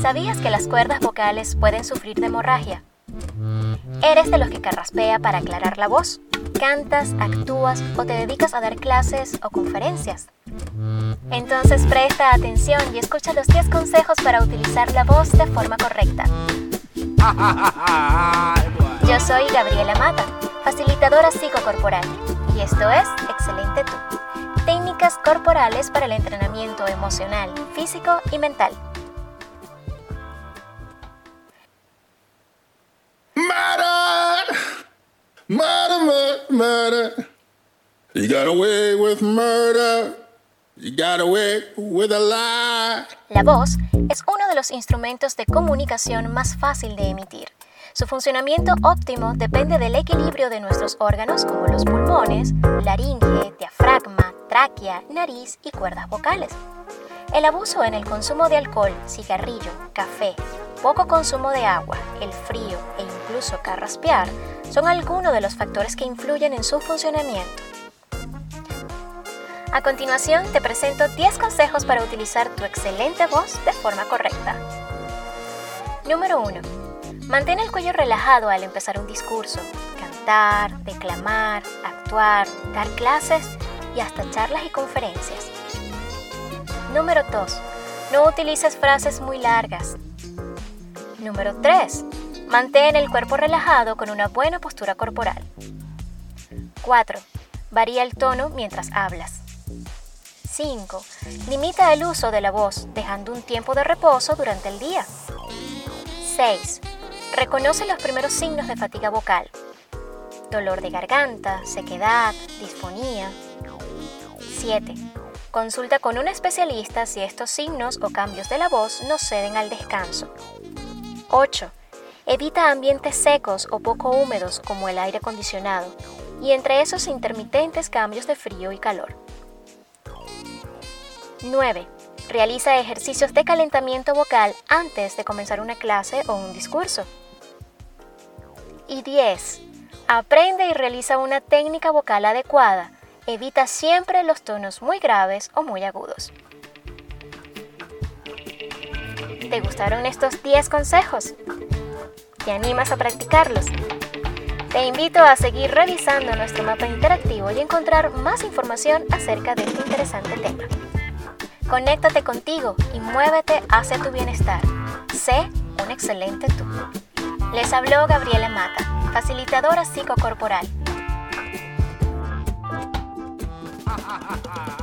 ¿Sabías que las cuerdas vocales pueden sufrir de hemorragia? ¿Eres de los que carraspea para aclarar la voz? ¿Cantas, actúas o te dedicas a dar clases o conferencias? Entonces presta atención y escucha los 10 consejos para utilizar la voz de forma correcta. Yo soy Gabriela Mata, facilitadora psicocorporal, y esto es Excelente Tú. Técnicas corporales para el entrenamiento emocional, físico y mental. Murder, murder, You got away with murder. You got away with a lie. La voz es uno de los instrumentos de comunicación más fácil de emitir. Su funcionamiento óptimo depende del equilibrio de nuestros órganos como los pulmones, laringe, diafragma, tráquea, nariz y cuerdas vocales. El abuso en el consumo de alcohol, cigarrillo, café, poco consumo de agua, el frío e incluso carraspear son algunos de los factores que influyen en su funcionamiento. A continuación te presento 10 consejos para utilizar tu excelente voz de forma correcta. Número 1. Mantén el cuello relajado al empezar un discurso, cantar, declamar, actuar, dar clases y hasta charlas y conferencias. Número 2. No utilices frases muy largas. Número 3. Mantén el cuerpo relajado con una buena postura corporal. 4. Varía el tono mientras hablas. 5. Limita el uso de la voz, dejando un tiempo de reposo durante el día. 6. Reconoce los primeros signos de fatiga vocal. Dolor de garganta, sequedad, disfonía. 7. Consulta con un especialista si estos signos o cambios de la voz no ceden al descanso. 8. Evita ambientes secos o poco húmedos como el aire acondicionado y entre esos intermitentes cambios de frío y calor. 9. Realiza ejercicios de calentamiento vocal antes de comenzar una clase o un discurso. Y 10. Aprende y realiza una técnica vocal adecuada. Evita siempre los tonos muy graves o muy agudos. ¿Te gustaron estos 10 consejos? ¿Te animas a practicarlos? Te invito a seguir revisando nuestro mapa interactivo y encontrar más información acerca de este interesante tema. Conéctate contigo y muévete hacia tu bienestar. Sé un excelente tú. Les habló Gabriela Mata, facilitadora psicocorporal 哈哈哈